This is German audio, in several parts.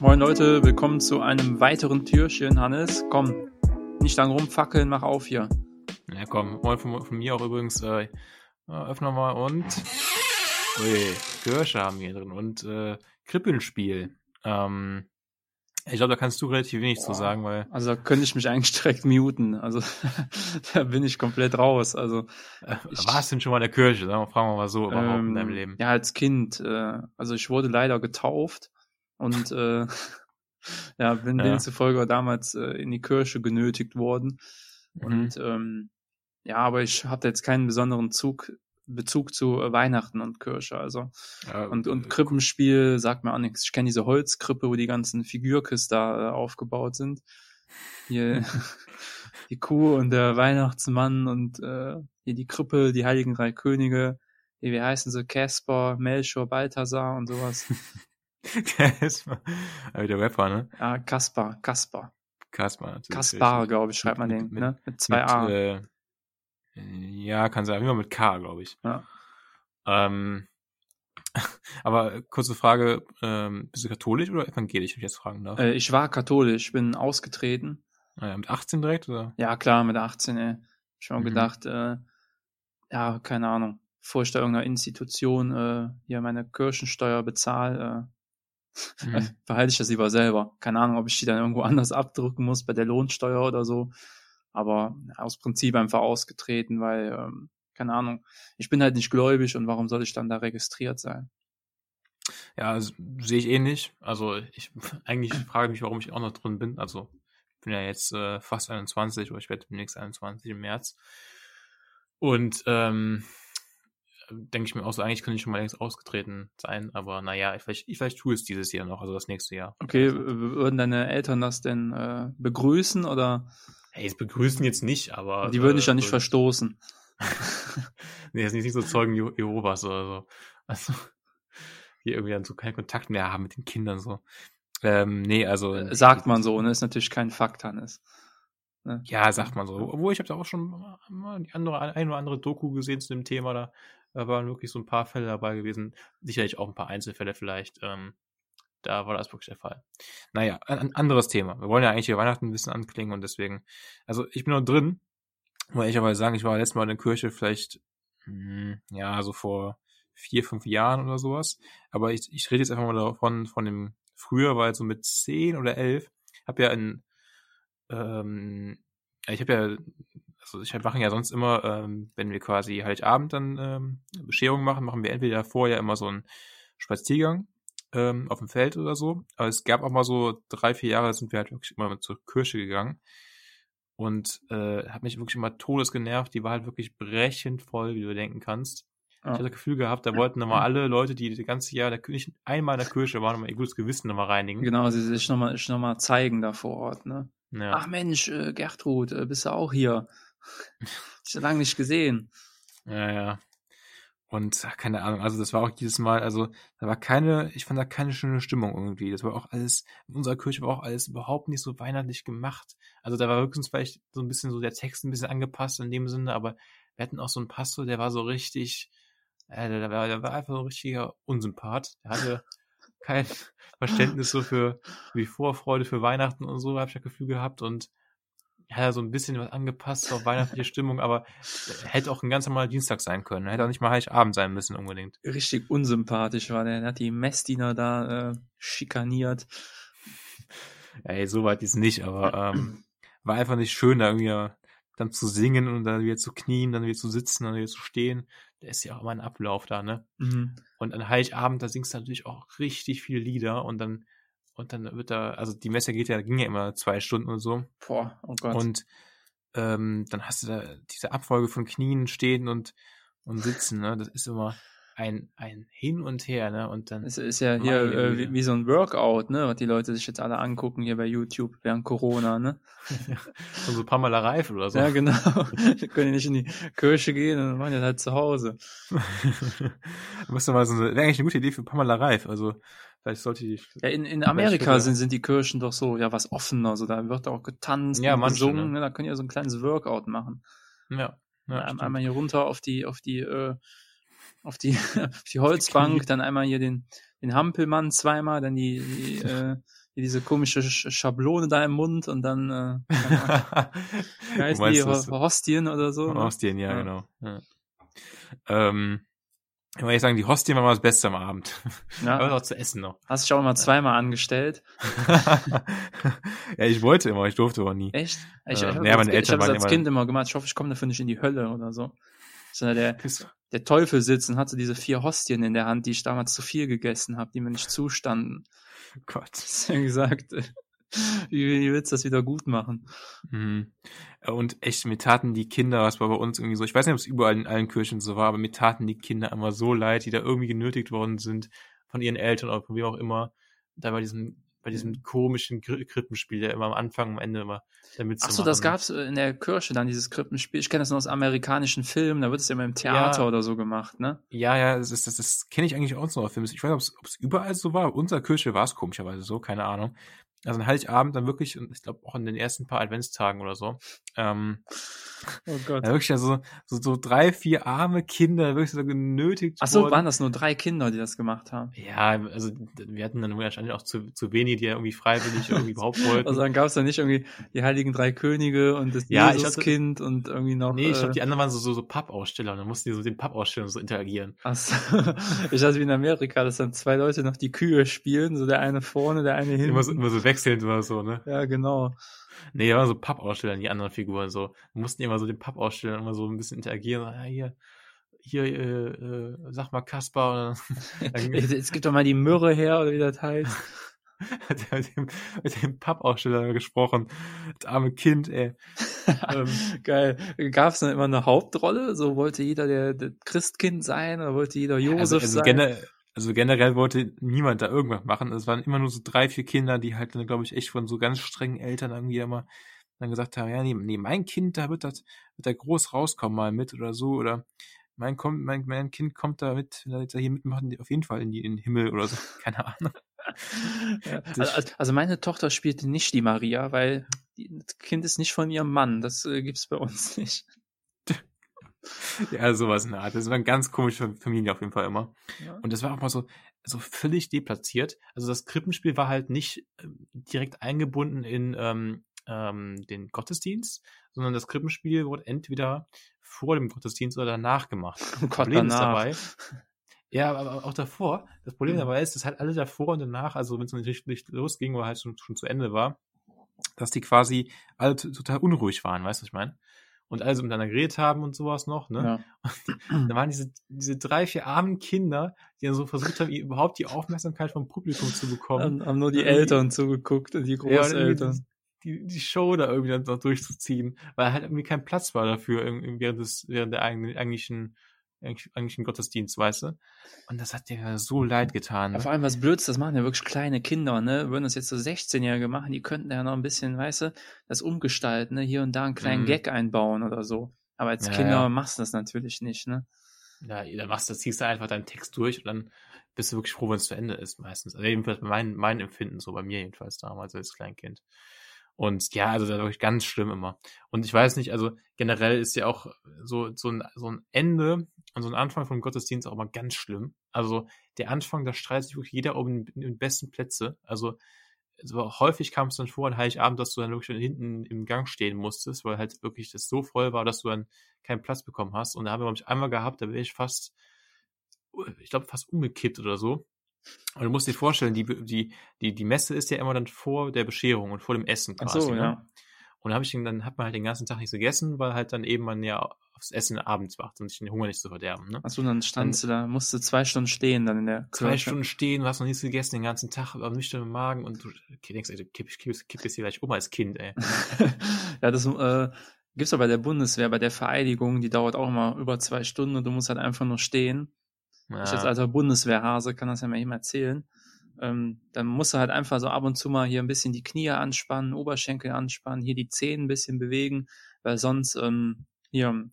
Moin Leute, willkommen zu einem weiteren Türchen, Hannes. Komm, nicht lang rumfackeln, mach auf hier. Ja, komm, moin von, von mir auch übrigens. Äh, öffnen wir mal und. Ui, Kirsche haben wir hier drin und äh, Krippenspiel. Ähm, ich glaube, da kannst du relativ wenig zu sagen, weil. Also da könnte ich mich eigentlich direkt muten. Also da bin ich komplett raus. Also äh, warst du denn schon mal in der Kirche? Fragen wir mal so überhaupt ähm, in deinem Leben. Ja, als Kind. Äh, also ich wurde leider getauft und äh, ja, bin ja. demzufolge damals äh, in die Kirche genötigt worden. Mhm. Und ähm, ja, aber ich hatte jetzt keinen besonderen Zug, Bezug zu äh, Weihnachten und Kirche. Also ja, und, und äh, Krippenspiel sagt mir auch nichts. Ich kenne diese Holzkrippe, wo die ganzen Figürkes da äh, aufgebaut sind. Hier die Kuh und der Weihnachtsmann und äh, hier die Krippe, die Heiligen Drei Könige, wie heißen sie? Casper, Melchior, Balthasar und sowas. Casper. Der Rapper, ne? Ja, Kaspar, Kaspar. Kaspar. Kaspar, glaube ich, schreibt man den, mit, ne? Mit zwei mit, A. Äh, ja, kann sein. Immer mit K, glaube ich. Ja. Ähm, aber kurze Frage, ähm, bist du katholisch oder evangelisch, wenn ich jetzt fragen darf? Äh, ich war katholisch, bin ausgetreten. Ah, ja, mit 18 direkt, oder? Ja, klar, mit 18, ey. Schon mhm. gedacht, äh, ja, keine Ahnung, bevor ich da irgendeiner Institution äh, hier meine Kirchensteuer bezahle, äh, mhm. behalte ich das lieber selber. Keine Ahnung, ob ich die dann irgendwo anders abdrücken muss bei der Lohnsteuer oder so aber aus Prinzip einfach ausgetreten, weil, ähm, keine Ahnung, ich bin halt nicht gläubig und warum soll ich dann da registriert sein? Ja, sehe ich ähnlich. Also ich eigentlich frage mich, warum ich auch noch drin bin. Also ich bin ja jetzt äh, fast 21 oder ich werde demnächst 21 im März. Und ähm, denke ich mir auch so, eigentlich könnte ich schon mal längst ausgetreten sein, aber naja, ich, vielleicht, ich, vielleicht tue es dieses Jahr noch, also das nächste Jahr. Okay, würden deine Eltern das denn äh, begrüßen oder? Hey, es begrüßen jetzt nicht, aber. Die würden dich ja nicht verstoßen. nee, das ist nicht so Zeugen Jehovas oder so. Also, die irgendwie dann so keinen Kontakt mehr haben mit den Kindern so. Ähm, nee, also. Äh, sagt man so, ne? Ist natürlich kein Fakt, Hannes. Ne? Ja, sagt man so. Obwohl, ich habe da auch schon mal die andere, ein oder andere Doku gesehen zu dem Thema. Da, da waren wirklich so ein paar Fälle dabei gewesen. Sicherlich auch ein paar Einzelfälle vielleicht. Ähm, da war das wirklich der Fall. Naja, ein, ein anderes Thema. Wir wollen ja eigentlich hier Weihnachten ein bisschen anklingen und deswegen, also ich bin noch drin, muss ich aber sagen, ich war letztes Mal in der Kirche vielleicht, mh, hm, ja, so vor vier, fünf Jahren oder sowas. Aber ich, ich rede jetzt einfach mal davon, von dem früher, weil so mit zehn oder elf, habe ja in, ähm, ich habe ja, also ich mache ja sonst immer, ähm, wenn wir quasi Heiligabend dann ähm, Bescherung machen, machen wir entweder vorher immer so einen Spaziergang ähm, auf dem Feld oder so. Aber es gab auch mal so drei, vier Jahre, sind wir halt wirklich immer zur Kirche gegangen. Und äh, hat mich wirklich immer todes genervt. Die war halt wirklich brechend voll, wie du denken kannst. Ja. Ich hatte das Gefühl gehabt, da wollten nochmal alle Leute, die das ganze Jahr der Kirche, einmal in der Kirche waren, nochmal ihr gutes Gewissen nochmal reinigen. Genau, sie sich nochmal noch mal zeigen da vor Ort, ne? Ja. Ach Mensch, äh, Gertrud, äh, bist du auch hier? ich habe lange nicht gesehen. Ja, ja. Und keine Ahnung, also das war auch jedes Mal, also da war keine, ich fand da keine schöne Stimmung irgendwie. Das war auch alles, in unserer Kirche war auch alles überhaupt nicht so weihnachtlich gemacht. Also da war höchstens vielleicht so ein bisschen so der Text ein bisschen angepasst in dem Sinne, aber wir hatten auch so einen Pastor, der war so richtig, äh, der, war, der war einfach so ein richtiger Unsympath. Der hatte kein Verständnis so für wie Vorfreude für Weihnachten und so, habe ich das Gefühl gehabt und ja, so ein bisschen was angepasst auf weihnachtliche Stimmung, aber hätte auch ein ganz normaler Dienstag sein können. Hätte auch nicht mal Heiligabend sein müssen unbedingt. Richtig unsympathisch war der. Er hat die Messdiener da äh, schikaniert. Ey, so weit ist nicht, aber ähm, war einfach nicht schön, da irgendwie dann zu singen und dann wieder zu knien, dann wieder zu sitzen, dann wieder zu stehen. Da ist ja auch immer ein Ablauf da, ne? Mhm. Und an Heiligabend, da singst du natürlich auch richtig viele Lieder und dann und dann wird da, also die Messe geht ja, ging ja immer zwei Stunden und so. Boah, oh Gott. Und ähm, dann hast du da diese Abfolge von Knien stehen und, und sitzen, ne? Das ist immer ein, ein Hin und Her, ne? Und dann. Es ist ja hier äh, wie, wie, so ein Workout, ne? Was die Leute sich jetzt alle angucken hier bei YouTube während Corona, ne? so Pamela Reif oder so. Ja, genau. die können ja nicht in die Kirche gehen und machen ja halt zu Hause. Müsste mal so eine, wäre eigentlich eine gute Idee für Pamela Reif, also Vielleicht sollte die. Ja, in, in Amerika sind, sind die Kirchen doch so, ja, was offener. So, da wird auch getanzt ja, und manche, gesungen. Ne? Da können ja so ein kleines Workout machen. Ja. ja einmal hier runter auf die, auf die, äh, auf die, auf die Holzbank, dann einmal hier den, den Hampelmann zweimal, dann die, die, äh, diese komische Schablone da im Mund und dann, äh, heißen die, Hostien oder so? Ne? Hostien, ja, ja. genau. Ja. Ähm, ich würde sagen, die Hostien waren das Beste am Abend. Ja. Aber noch zu essen noch. Hast du dich auch immer zweimal angestellt? ja, ich wollte immer, ich durfte aber nie. Echt? Ich, äh, ich, nee, als, ich habe es als Kind immer gemacht. Ich hoffe, ich komme dafür nicht in die Hölle oder so. Sondern der, der Teufel sitzt und hatte diese vier Hostien in der Hand, die ich damals zu viel gegessen habe, die mir nicht zustanden. Gott. Deswegen gesagt, wie, wie willst du das wieder gut machen? Mhm. Und echt, mir taten die Kinder, was war bei uns irgendwie so, ich weiß nicht, ob es überall in allen Kirchen so war, aber mir taten die Kinder immer so leid, die da irgendwie genötigt worden sind von ihren Eltern oder von wem auch immer, da bei diesem bei diesem komischen Krippenspiel, der immer am Anfang, am Ende immer damit Ach so, das gab's in der Kirche dann, dieses Krippenspiel. Ich kenne das nur aus amerikanischen Filmen, da wird es ja immer im Theater ja, oder so gemacht, ne? Ja, ja, das, ist, das, das kenne ich eigentlich auch so aus Filmen. Ich weiß nicht, ob es überall so war. Unserer Kirche war es komischerweise so, keine Ahnung. Also ein Heiligabend dann wirklich, und ich glaube auch in den ersten paar Adventstagen oder so. Ähm, oh Gott. Ja, wirklich also so, so drei, vier arme Kinder wirklich so genötigt Ach so, worden. waren das nur drei Kinder, die das gemacht haben? Ja, also wir hatten dann wahrscheinlich auch zu, zu wenig, die ja irgendwie freiwillig irgendwie überhaupt wollten. Also dann gab es da nicht irgendwie die heiligen drei Könige und das ja, Jesuskind und irgendwie noch. Nee, ich glaube, die anderen waren so, so, so Pappaussteller und dann mussten die so mit den Pappausstellern so interagieren. Ach so. Ich dachte wie in Amerika, dass dann zwei Leute noch die Kühe spielen, so der eine vorne, der eine hinten. Immer so, immer so wechselnd oder so, ne? Ja, genau. Nee, aber so Pappaussteller, die anderen Figuren so. Wir mussten immer so den Pappaussteller immer so ein bisschen interagieren. Ah, hier, hier, äh, äh, sag mal Kaspar. Jetzt gib doch mal die Myrrhe her, oder wie das heißt. hat er mit dem, mit dem Pappaussteller gesprochen. Das arme Kind, ey. ähm, Geil. Gab es dann immer eine Hauptrolle? So wollte jeder der, der Christkind sein oder wollte jeder Josef also, also sein? Also generell wollte niemand da irgendwas machen. Es waren immer nur so drei, vier Kinder, die halt dann, glaube ich, echt von so ganz strengen Eltern irgendwie immer dann gesagt haben, ja, nee, nee mein Kind, da wird das, wird da groß rauskommen mal mit oder so, oder mein, mein, mein Kind kommt da mit, wenn er jetzt hier mitmacht, auf jeden Fall in, die, in den Himmel oder so, keine Ahnung. ja, also, also meine Tochter spielt nicht die Maria, weil das Kind ist nicht von ihrem Mann, das äh, gibt's bei uns nicht. ja, sowas in der Art. Das war eine ganz komische Familie auf jeden Fall immer. Ja. Und das war auch mal so, so völlig deplatziert. Also das Krippenspiel war halt nicht ähm, direkt eingebunden in ähm, ähm, den Gottesdienst, sondern das Krippenspiel wurde entweder vor dem Gottesdienst oder danach gemacht. Oh Gott, Problem danach. ist dabei. Ja, aber auch davor. Das Problem mhm. dabei ist, dass halt alle davor und danach, also wenn es nicht, nicht losging oder halt schon, schon zu Ende war, dass die quasi alle total unruhig waren, weißt du, was ich meine? Und alle so miteinander geredet haben und sowas noch, ne? Ja. Und da waren diese, diese drei, vier armen Kinder, die dann so versucht haben, überhaupt die Aufmerksamkeit vom Publikum zu bekommen. Haben, haben nur die Eltern zugeguckt und die Großeltern. Ja, die, die Show da irgendwie dann noch durchzuziehen, weil halt irgendwie kein Platz war dafür während des, während der eigentlichen eigentlich, ein Gottesdienst, weißt du? Und das hat dir so leid getan. Ja, vor allem was Blöds, das machen ja wirklich kleine Kinder, ne? Würden das jetzt so 16-Jährige machen, die könnten ja noch ein bisschen, weißt du, das umgestalten, ne? Hier und da einen kleinen mhm. Gag einbauen oder so. Aber als ja, Kinder ja. machst du das natürlich nicht, ne? Ja, dann machst du, ziehst du einfach deinen Text durch und dann bist du wirklich froh, wenn es zu Ende ist, meistens. Also jedenfalls mein, mein Empfinden, so bei mir jedenfalls damals als Kleinkind. Und ja, also das war wirklich ganz schlimm immer. Und ich weiß nicht, also generell ist ja auch so, so, ein, so ein Ende und so ein Anfang vom Gottesdienst auch immer ganz schlimm. Also der Anfang, da streitet sich wirklich jeder um die besten Plätze. Also, häufig kam es dann vor an Heiligabend, dass du dann wirklich hinten im Gang stehen musstest, weil halt wirklich das so voll war, dass du dann keinen Platz bekommen hast. Und da haben wir, glaube ich, einmal gehabt, da wäre ich fast, ich glaube, fast umgekippt oder so. Und du musst dir vorstellen, die, die, die, die Messe ist ja immer dann vor der Bescherung und vor dem Essen quasi. Ach so, ne? ja. Und dann, hab ich, dann hat man halt den ganzen Tag nichts gegessen, weil halt dann eben man ja aufs Essen abends wacht, um sich den Hunger nicht zu verderben. Ne? Achso, dann standst dann, du da, musst du zwei Stunden stehen dann in der Kirche. Zwei Stunden stehen, du hast noch nichts gegessen den ganzen Tag, am nüchternen Magen und du denkst, ey, du kipp, kipp, kipp jetzt hier gleich um als Kind, ey. ja, das äh, gibt's auch bei der Bundeswehr, bei der Vereidigung, die dauert auch immer über zwei Stunden und du musst halt einfach nur stehen. Ja. Ich als alter Bundeswehrhase kann das ja mal eben erzählen. Ähm, dann musst du halt einfach so ab und zu mal hier ein bisschen die Knie anspannen, Oberschenkel anspannen, hier die Zehen ein bisschen bewegen, weil sonst ähm, hier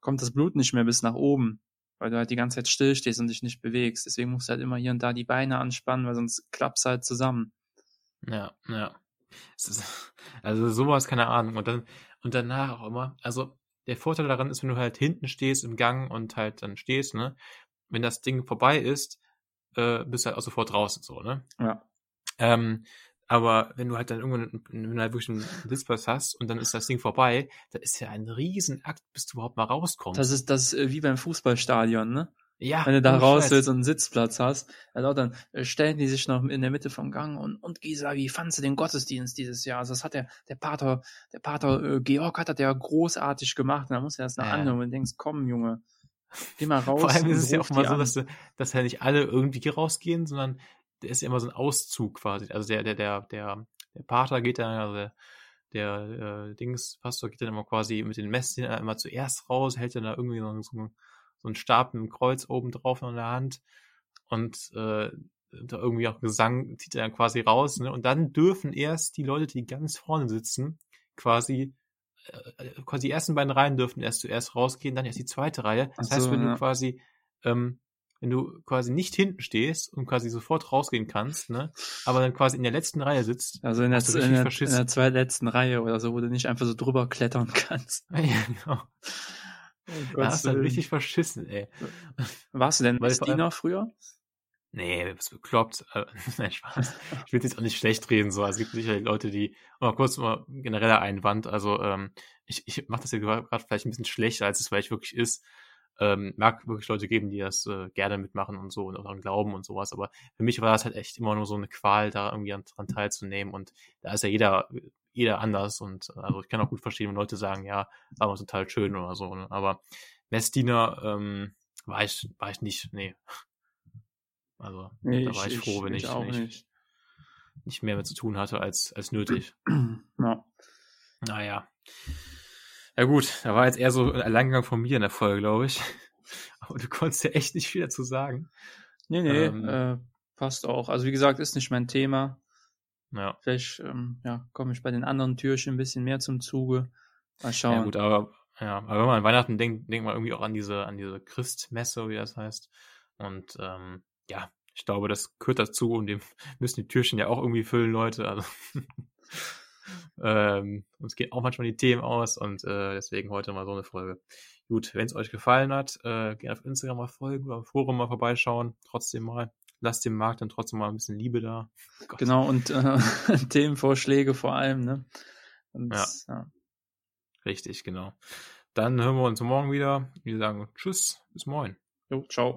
kommt das Blut nicht mehr bis nach oben, weil du halt die ganze Zeit stillstehst und dich nicht bewegst. Deswegen musst du halt immer hier und da die Beine anspannen, weil sonst klappst halt zusammen. Ja, ja. Also sowas, keine Ahnung. Und dann, und danach auch immer, also der Vorteil daran ist, wenn du halt hinten stehst im Gang und halt dann stehst, ne, wenn das Ding vorbei ist, äh, bist du halt auch sofort draußen so, ne? Ja. Ähm, Aber wenn du halt dann irgendwann wenn du halt wirklich einen Sitzplatz hast und dann ist das Ding vorbei, da ist ja ein Riesenakt, bis du überhaupt mal rauskommst. Das ist das ist äh, wie beim Fußballstadion, ne? ja, Wenn du da raus Scheiß. willst und einen Sitzplatz hast, also dann äh, stellen die sich noch in der Mitte vom Gang und, und Gisa, wie fandst du den Gottesdienst dieses Jahr? Also das hat der, der Pater, der Pater äh, Georg hat das ja großartig gemacht. Und da musst du das nach Ja. anhören und denkst, komm, Junge, geh mal raus. Vor allem ist es ja auch mal so, dass, du- dass ja nicht alle irgendwie rausgehen, sondern der ist ja immer so ein Auszug quasi. Also der, der, der, der, der Pater geht dann, also der, der äh, Dings, Pastor geht dann immer quasi mit den Messdiener immer zuerst raus, hält dann da irgendwie so, so, einen- so einen Stab mit einem Kreuz oben drauf in der Hand und äh, da irgendwie auch Gesang zieht er dann quasi raus, ne? Und dann dürfen erst die Leute, die ganz vorne sitzen, quasi quasi die ersten beiden Reihen dürfen erst zuerst rausgehen, dann erst die zweite Reihe. Das Ach heißt, so, wenn ja. du quasi, ähm, wenn du quasi nicht hinten stehst und quasi sofort rausgehen kannst, ne, aber dann quasi in der letzten Reihe sitzt, Also in der, in, der, in der zweitletzten Reihe oder so, wo du nicht einfach so drüber klettern kannst. ja, genau. Da hast du dann richtig verschissen, ey. Warst du denn allem- Messdiener früher? Nee, das bekloppt. Äh, Nein, Spaß. Ich will jetzt auch nicht schlecht reden, so. Also Es gibt sicherlich Leute, die, mal kurz mal genereller Einwand, also ähm, ich, ich mache das hier gerade vielleicht ein bisschen schlechter, als es vielleicht wirklich ist. Ähm, mag wirklich Leute geben, die das äh, gerne mitmachen und so und auch daran glauben und sowas, aber für mich war das halt echt immer nur so eine Qual, da irgendwie an- dran teilzunehmen und da ist ja jeder, jeder anders und also ich kann auch gut verstehen, wenn Leute sagen, ja, war mal total schön oder so, ne? aber Messdiener ähm, war ich, war ich nicht, nee. Also Nee, da war ich, froh, wenn ich, ich nicht. nicht mehr mit zu tun hatte als, als nötig. Ja. Naja. Ja gut, da war jetzt eher so ein Alleingang von mir in der Folge, glaube ich. Aber du konntest ja echt nicht viel dazu sagen. Nee, nee, Ähm. äh, passt auch. Also wie gesagt, ist nicht mein Thema. Ja, Vielleicht ähm, ja, komme ich bei den anderen Türchen ein bisschen mehr zum Zuge. Mal schauen. ja gut, aber, ja, aber wenn man an Weihnachten denkt, denkt man irgendwie auch an diese, an diese Christmesse, wie das heißt. Und ähm, ja, ich glaube, das gehört dazu und dem müssen die Türchen ja auch irgendwie füllen, Leute. Also ähm, uns gehen auch manchmal die Themen aus und äh, deswegen heute mal so eine Folge. Gut, wenn es euch gefallen hat, äh, gerne auf Instagram mal folgen oder im Forum mal vorbeischauen. Trotzdem mal, lasst dem Markt dann trotzdem mal ein bisschen Liebe da. Gott. Genau, und äh, Themenvorschläge vor allem, ne? Und, Ja. ja. Richtig, genau. Dann hören wir uns morgen wieder. Wir sagen Tschüss, bis morgen. Jo, ciao.